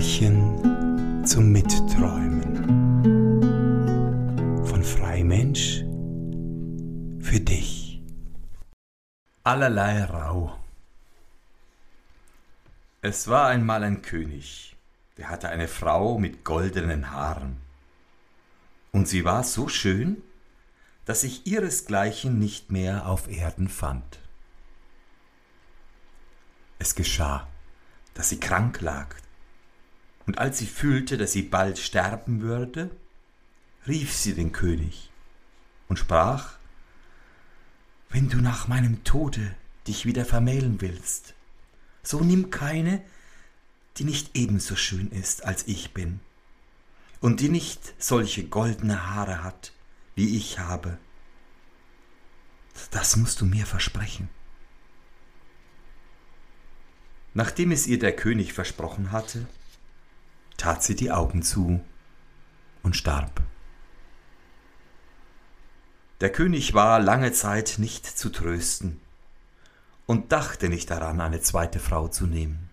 Märchen zum Mitträumen von Freimensch für dich. Allerlei Rau. Es war einmal ein König, der hatte eine Frau mit goldenen Haaren. Und sie war so schön, dass sich ihresgleichen nicht mehr auf Erden fand. Es geschah, dass sie krank lag, und als sie fühlte, dass sie bald sterben würde, rief sie den König und sprach, Wenn du nach meinem Tode dich wieder vermählen willst, so nimm keine, die nicht ebenso schön ist als ich bin und die nicht solche goldene Haare hat, wie ich habe. Das musst du mir versprechen. Nachdem es ihr der König versprochen hatte, tat sie die Augen zu und starb. Der König war lange Zeit nicht zu trösten und dachte nicht daran, eine zweite Frau zu nehmen.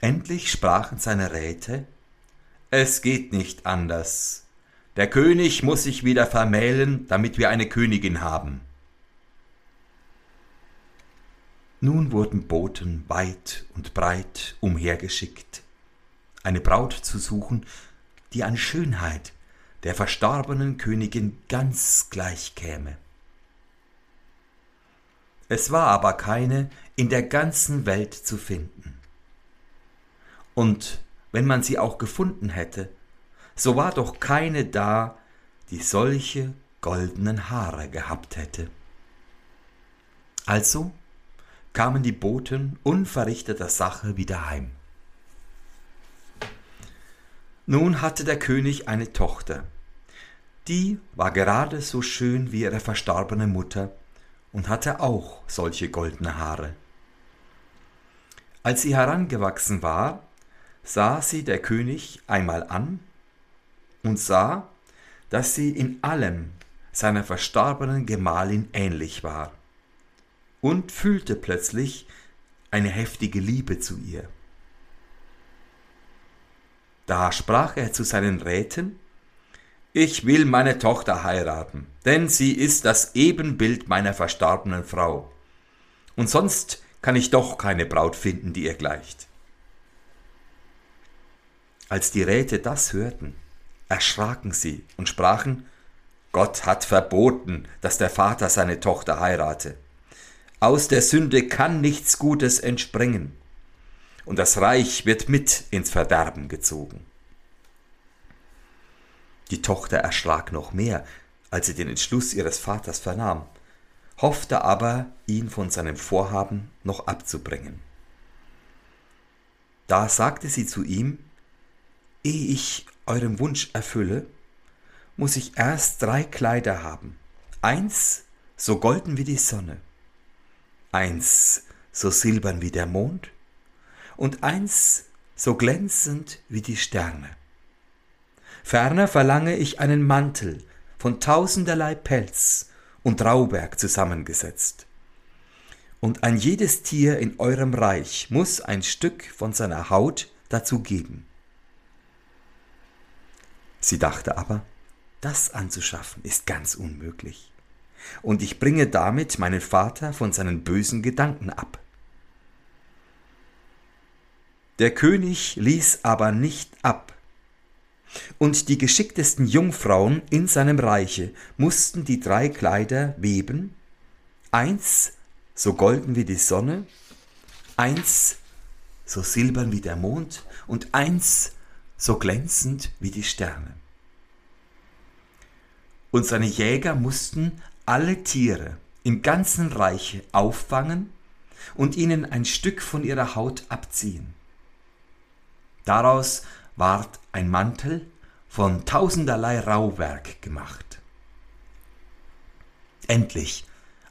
Endlich sprachen seine Räte, es geht nicht anders. Der König muss sich wieder vermählen, damit wir eine Königin haben. Nun wurden Boten weit und breit umhergeschickt, eine Braut zu suchen, die an Schönheit der verstorbenen Königin ganz gleich käme. Es war aber keine in der ganzen Welt zu finden. Und wenn man sie auch gefunden hätte, so war doch keine da, die solche goldenen Haare gehabt hätte. Also kamen die Boten unverrichteter Sache wieder heim. Nun hatte der König eine Tochter. Die war gerade so schön wie ihre verstorbene Mutter und hatte auch solche goldene Haare. Als sie herangewachsen war, sah sie der König einmal an und sah, dass sie in allem seiner verstorbenen Gemahlin ähnlich war und fühlte plötzlich eine heftige Liebe zu ihr. Da sprach er zu seinen Räten, Ich will meine Tochter heiraten, denn sie ist das Ebenbild meiner verstorbenen Frau, und sonst kann ich doch keine Braut finden, die ihr gleicht. Als die Räte das hörten, erschraken sie und sprachen, Gott hat verboten, dass der Vater seine Tochter heirate. Aus der Sünde kann nichts Gutes entspringen und das Reich wird mit ins Verderben gezogen. Die Tochter erschrak noch mehr, als sie den Entschluss ihres Vaters vernahm, hoffte aber, ihn von seinem Vorhaben noch abzubringen. Da sagte sie zu ihm, Ehe ich eurem Wunsch erfülle, muss ich erst drei Kleider haben, eins so golden wie die Sonne, eins so silbern wie der Mond und eins so glänzend wie die Sterne. Ferner verlange ich einen Mantel von tausenderlei Pelz und Rauberg zusammengesetzt. Und ein jedes Tier in eurem Reich muss ein Stück von seiner Haut dazu geben. Sie dachte aber, das anzuschaffen ist ganz unmöglich, und ich bringe damit meinen Vater von seinen bösen Gedanken ab. Der König ließ aber nicht ab. Und die geschicktesten Jungfrauen in seinem Reiche mussten die drei Kleider weben, eins so golden wie die Sonne, eins so silbern wie der Mond und eins so glänzend wie die Sterne. Und seine Jäger mussten alle Tiere im ganzen Reiche auffangen und ihnen ein Stück von ihrer Haut abziehen. Daraus ward ein Mantel von tausenderlei Rauwerk gemacht. Endlich,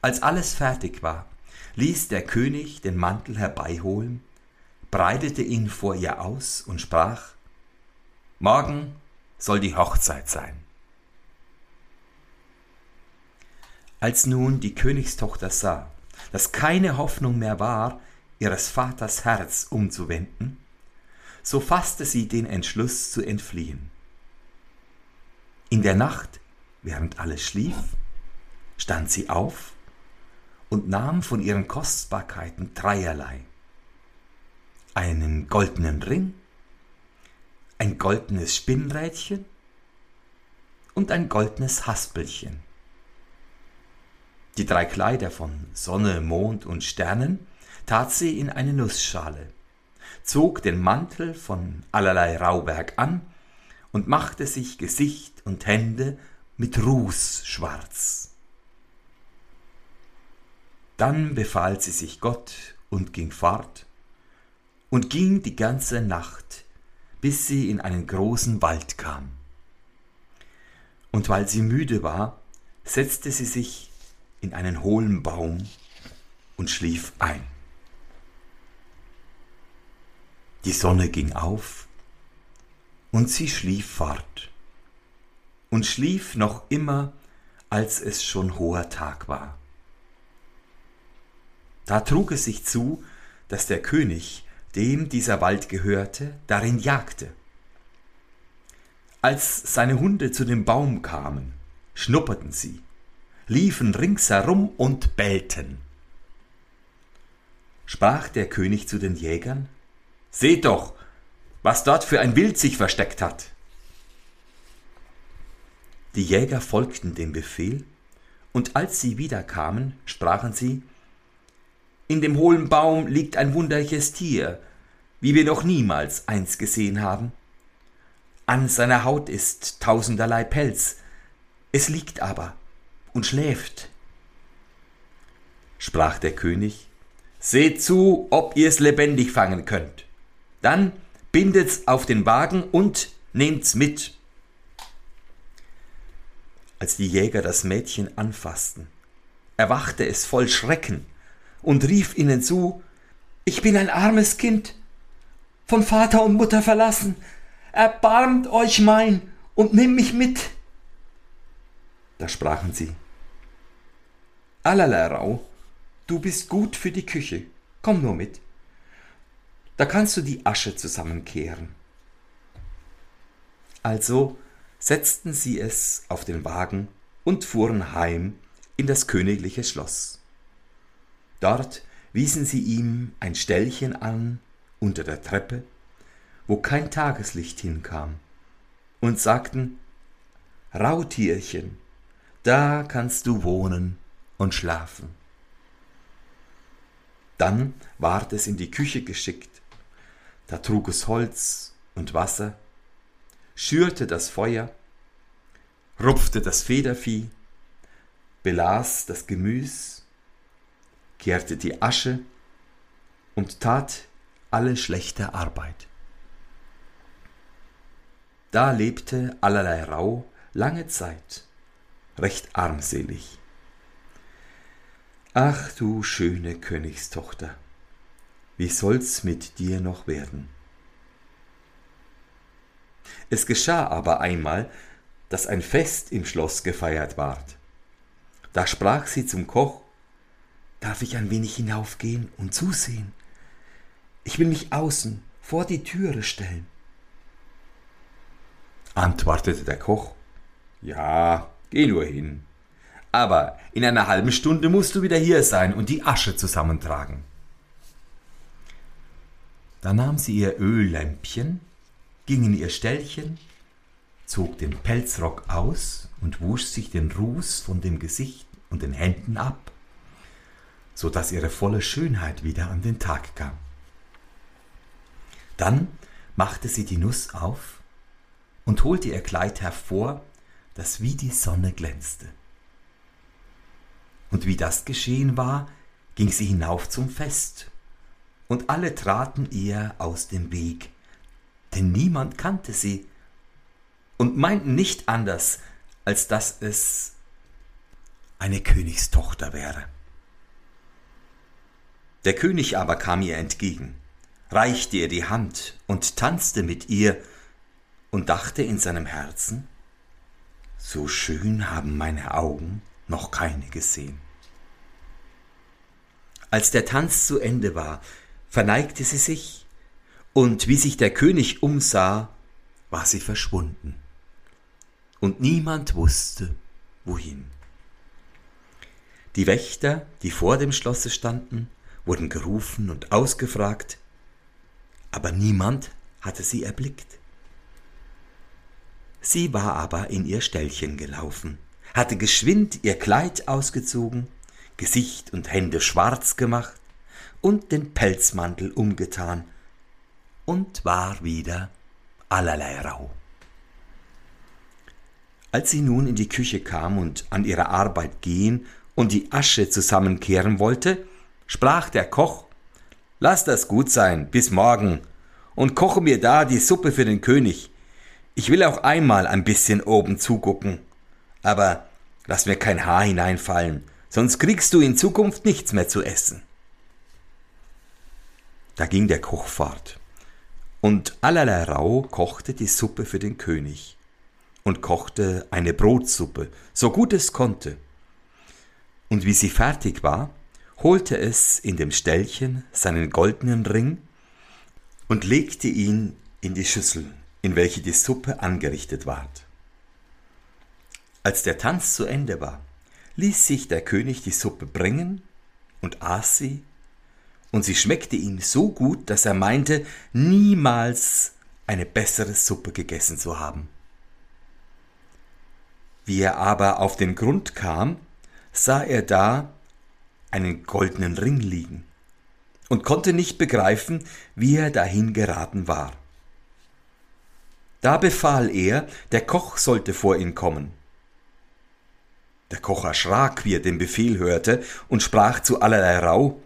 als alles fertig war, ließ der König den Mantel herbeiholen, breitete ihn vor ihr aus und sprach Morgen soll die Hochzeit sein. Als nun die Königstochter sah, dass keine Hoffnung mehr war, ihres Vaters Herz umzuwenden, so fasste sie den Entschluss zu entfliehen. In der Nacht, während alles schlief, stand sie auf und nahm von ihren Kostbarkeiten dreierlei. Einen goldenen Ring, ein goldenes Spinnrädchen und ein goldenes Haspelchen. Die drei Kleider von Sonne, Mond und Sternen tat sie in eine Nussschale, zog den Mantel von allerlei Rauwerk an und machte sich Gesicht und Hände mit Ruß schwarz. Dann befahl sie sich Gott und ging fort und ging die ganze Nacht, bis sie in einen großen Wald kam. Und weil sie müde war, setzte sie sich in einen hohlen Baum und schlief ein. Die Sonne ging auf und sie schlief fort und schlief noch immer, als es schon hoher Tag war. Da trug es sich zu, dass der König, dem dieser Wald gehörte, darin jagte. Als seine Hunde zu dem Baum kamen, schnupperten sie, liefen ringsherum und bellten. Sprach der König zu den Jägern, Seht doch, was dort für ein Wild sich versteckt hat. Die Jäger folgten dem Befehl, und als sie wiederkamen, sprachen sie, in dem hohlen Baum liegt ein wunderliches Tier, wie wir noch niemals eins gesehen haben. An seiner Haut ist tausenderlei Pelz, es liegt aber und schläft. Sprach der König, Seht zu, ob ihr's lebendig fangen könnt. Dann bindet's auf den Wagen und nehmt's mit. Als die Jäger das Mädchen anfassten, erwachte es voll Schrecken und rief ihnen zu, Ich bin ein armes Kind, von Vater und Mutter verlassen, erbarmt euch mein und nehmt mich mit. Da sprachen sie, Allerlei Rau, du bist gut für die Küche, komm nur mit. Da kannst du die Asche zusammenkehren. Also setzten sie es auf den Wagen und fuhren heim in das königliche Schloss. Dort wiesen sie ihm ein Ställchen an unter der Treppe, wo kein Tageslicht hinkam, und sagten, Rautierchen, da kannst du wohnen und schlafen. Dann ward es in die Küche geschickt, da trug es Holz und Wasser, schürte das Feuer, rupfte das Federvieh, belas das Gemüs, kehrte die Asche und tat alle schlechte Arbeit. Da lebte allerlei Rau lange Zeit, recht armselig. Ach du schöne Königstochter, wie soll's mit dir noch werden? Es geschah aber einmal, dass ein Fest im Schloss gefeiert ward. Da sprach sie zum Koch, Darf ich ein wenig hinaufgehen und zusehen? Ich will mich außen vor die Türe stellen. Antwortete der Koch, Ja, geh nur hin. Aber in einer halben Stunde musst du wieder hier sein und die Asche zusammentragen. Da nahm sie ihr Öllämpchen, ging in ihr Ställchen, zog den Pelzrock aus und wusch sich den Ruß von dem Gesicht und den Händen ab, so dass ihre volle Schönheit wieder an den Tag kam. Dann machte sie die Nuss auf und holte ihr Kleid hervor, das wie die Sonne glänzte. Und wie das geschehen war, ging sie hinauf zum Fest, und alle traten ihr aus dem Weg, denn niemand kannte sie und meinten nicht anders, als dass es eine Königstochter wäre. Der König aber kam ihr entgegen reichte ihr die Hand und tanzte mit ihr und dachte in seinem Herzen, so schön haben meine Augen noch keine gesehen. Als der Tanz zu Ende war, verneigte sie sich und wie sich der König umsah, war sie verschwunden. Und niemand wusste, wohin. Die Wächter, die vor dem Schlosse standen, wurden gerufen und ausgefragt, aber niemand hatte sie erblickt. Sie war aber in ihr Ställchen gelaufen, hatte geschwind ihr Kleid ausgezogen, Gesicht und Hände schwarz gemacht und den Pelzmantel umgetan und war wieder allerlei rau. Als sie nun in die Küche kam und an ihre Arbeit gehen und die Asche zusammenkehren wollte, sprach der Koch Lass das gut sein, bis morgen, und koche mir da die Suppe für den König. Ich will auch einmal ein bisschen oben zugucken. Aber lass mir kein Haar hineinfallen, sonst kriegst du in Zukunft nichts mehr zu essen. Da ging der Koch fort, und allerlei Rau kochte die Suppe für den König und kochte eine Brotsuppe, so gut es konnte. Und wie sie fertig war, holte es in dem Ställchen seinen goldenen Ring und legte ihn in die Schüssel, in welche die Suppe angerichtet ward. Als der Tanz zu Ende war, ließ sich der König die Suppe bringen und aß sie, und sie schmeckte ihm so gut, dass er meinte, niemals eine bessere Suppe gegessen zu haben. Wie er aber auf den Grund kam, sah er da einen goldenen Ring liegen und konnte nicht begreifen, wie er dahin geraten war. Da befahl er, der Koch sollte vor ihn kommen. Der Koch erschrak, wie er den Befehl hörte, und sprach zu allerlei Rau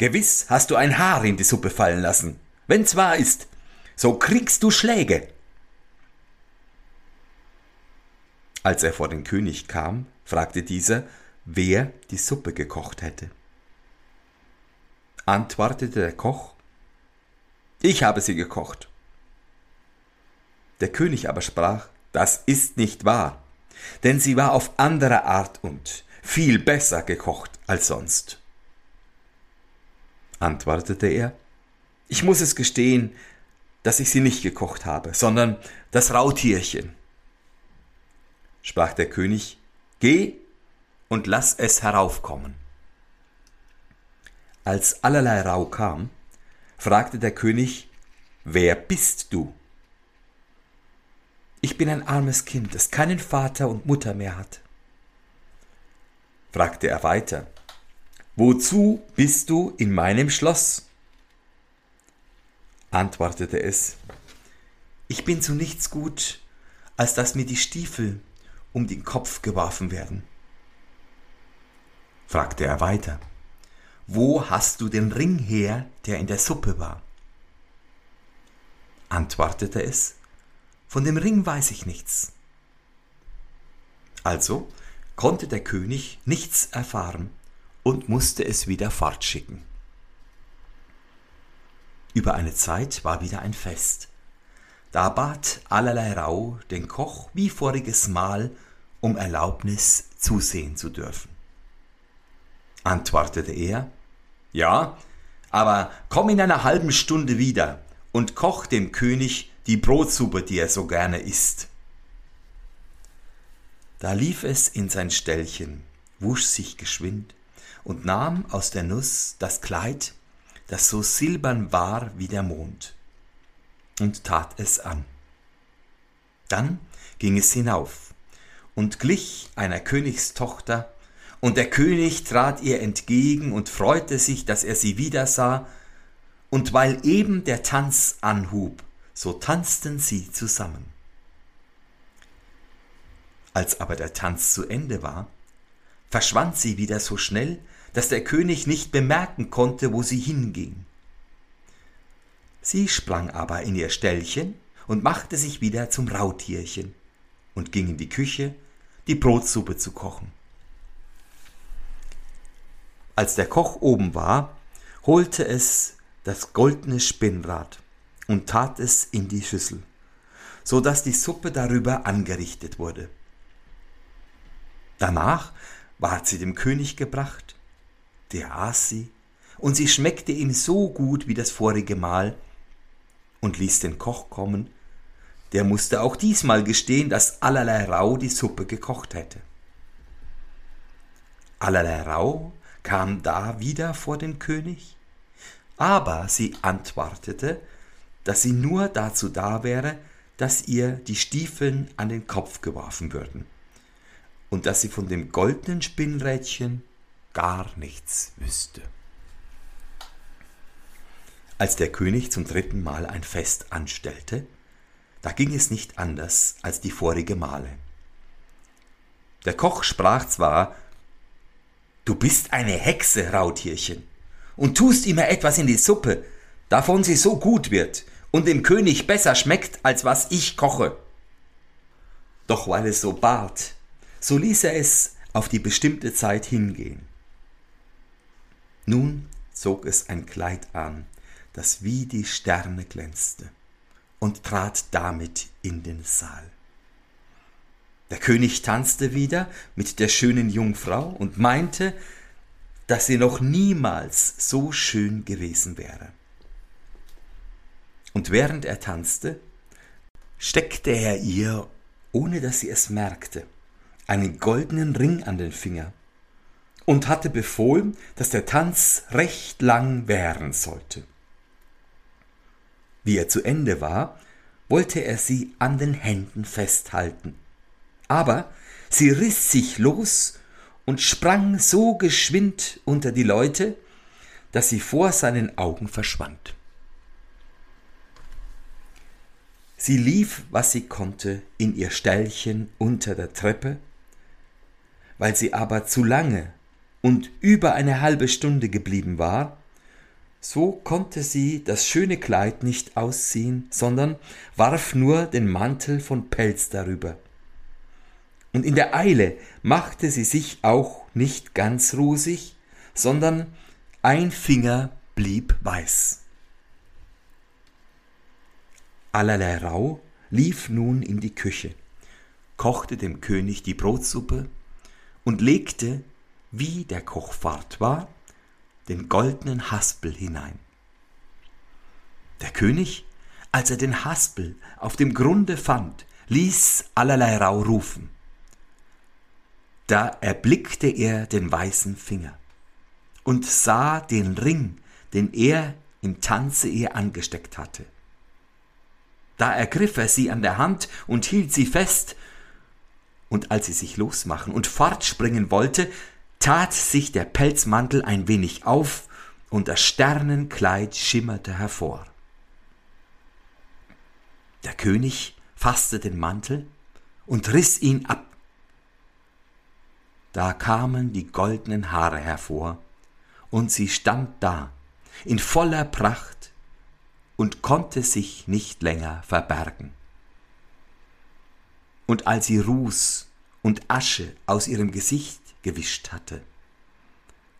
Gewiss hast du ein Haar in die Suppe fallen lassen. Wenn's wahr ist, so kriegst du Schläge. Als er vor den König kam, fragte dieser, wer die Suppe gekocht hätte. Antwortete der Koch, ich habe sie gekocht. Der König aber sprach, das ist nicht wahr, denn sie war auf andere Art und viel besser gekocht als sonst. Antwortete er, ich muss es gestehen, dass ich sie nicht gekocht habe, sondern das Rautierchen. Sprach der König, geh und lass es heraufkommen. Als allerlei Rau kam, fragte der König, Wer bist du? Ich bin ein armes Kind, das keinen Vater und Mutter mehr hat. Fragte er weiter, Wozu bist du in meinem Schloss? Antwortete es, Ich bin zu nichts gut, als dass mir die Stiefel um den Kopf geworfen werden fragte er weiter. Wo hast du den Ring her, der in der Suppe war? Antwortete es, von dem Ring weiß ich nichts. Also konnte der König nichts erfahren und musste es wieder fortschicken. Über eine Zeit war wieder ein Fest. Da bat allerlei Rau den Koch wie voriges Mal um Erlaubnis zusehen zu dürfen antwortete er. Ja, aber komm in einer halben Stunde wieder und koch dem König die Brotsuppe, die er so gerne isst. Da lief es in sein Ställchen, wusch sich geschwind und nahm aus der Nuss das Kleid, das so silbern war wie der Mond, und tat es an. Dann ging es hinauf und glich einer Königstochter, und der König trat ihr entgegen und freute sich, dass er sie wiedersah, und weil eben der Tanz anhub, so tanzten sie zusammen. Als aber der Tanz zu Ende war, verschwand sie wieder so schnell, dass der König nicht bemerken konnte, wo sie hinging. Sie sprang aber in ihr Ställchen und machte sich wieder zum Rautierchen und ging in die Küche, die Brotsuppe zu kochen. Als der Koch oben war, holte es das goldene Spinnrad und tat es in die Schüssel, so dass die Suppe darüber angerichtet wurde. Danach ward sie dem König gebracht, der aß sie, und sie schmeckte ihm so gut wie das vorige Mal, und ließ den Koch kommen. Der musste auch diesmal gestehen, dass allerlei Rau die Suppe gekocht hätte. Allerlei Rau kam da wieder vor den König, aber sie antwortete, dass sie nur dazu da wäre, dass ihr die Stiefeln an den Kopf geworfen würden und dass sie von dem goldenen Spinnrädchen gar nichts wüsste. Als der König zum dritten Mal ein Fest anstellte, da ging es nicht anders als die vorige Male. Der Koch sprach zwar, Du bist eine Hexe, Rautierchen, und tust immer etwas in die Suppe, davon sie so gut wird und dem König besser schmeckt, als was ich koche. Doch weil es so bat, so ließ er es auf die bestimmte Zeit hingehen. Nun zog es ein Kleid an, das wie die Sterne glänzte, und trat damit in den Saal. Der König tanzte wieder mit der schönen Jungfrau und meinte, dass sie noch niemals so schön gewesen wäre. Und während er tanzte, steckte er ihr, ohne dass sie es merkte, einen goldenen Ring an den Finger und hatte befohlen, dass der Tanz recht lang währen sollte. Wie er zu Ende war, wollte er sie an den Händen festhalten aber sie riss sich los und sprang so geschwind unter die Leute, dass sie vor seinen Augen verschwand. Sie lief, was sie konnte, in ihr Ställchen unter der Treppe, weil sie aber zu lange und über eine halbe Stunde geblieben war, so konnte sie das schöne Kleid nicht ausziehen, sondern warf nur den Mantel von Pelz darüber und in der Eile machte sie sich auch nicht ganz rosig, sondern ein Finger blieb weiß. Allerlei Rau lief nun in die Küche, kochte dem König die Brotsuppe und legte, wie der Koch fort war, den goldenen Haspel hinein. Der König, als er den Haspel auf dem Grunde fand, ließ allerlei Rau rufen. Da erblickte er den weißen Finger und sah den Ring, den er im Tanze ihr angesteckt hatte. Da ergriff er sie an der Hand und hielt sie fest, und als sie sich losmachen und fortspringen wollte, tat sich der Pelzmantel ein wenig auf, und das Sternenkleid schimmerte hervor. Der König fasste den Mantel und riss ihn ab da kamen die goldenen Haare hervor, und sie stand da, in voller Pracht, und konnte sich nicht länger verbergen. Und als sie Ruß und Asche aus ihrem Gesicht gewischt hatte,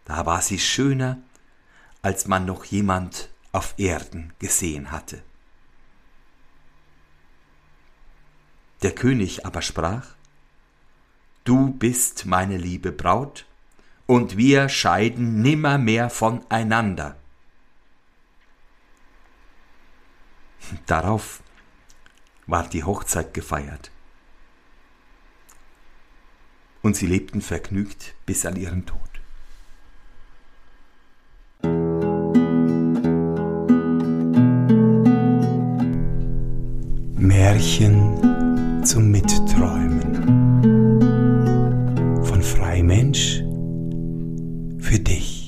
da war sie schöner, als man noch jemand auf Erden gesehen hatte. Der König aber sprach, du bist meine liebe Braut, und wir scheiden nimmermehr voneinander. Darauf war die Hochzeit gefeiert. Und sie lebten vergnügt bis an ihren Tod. Märchen zum Mitträumen. Mensch für dich.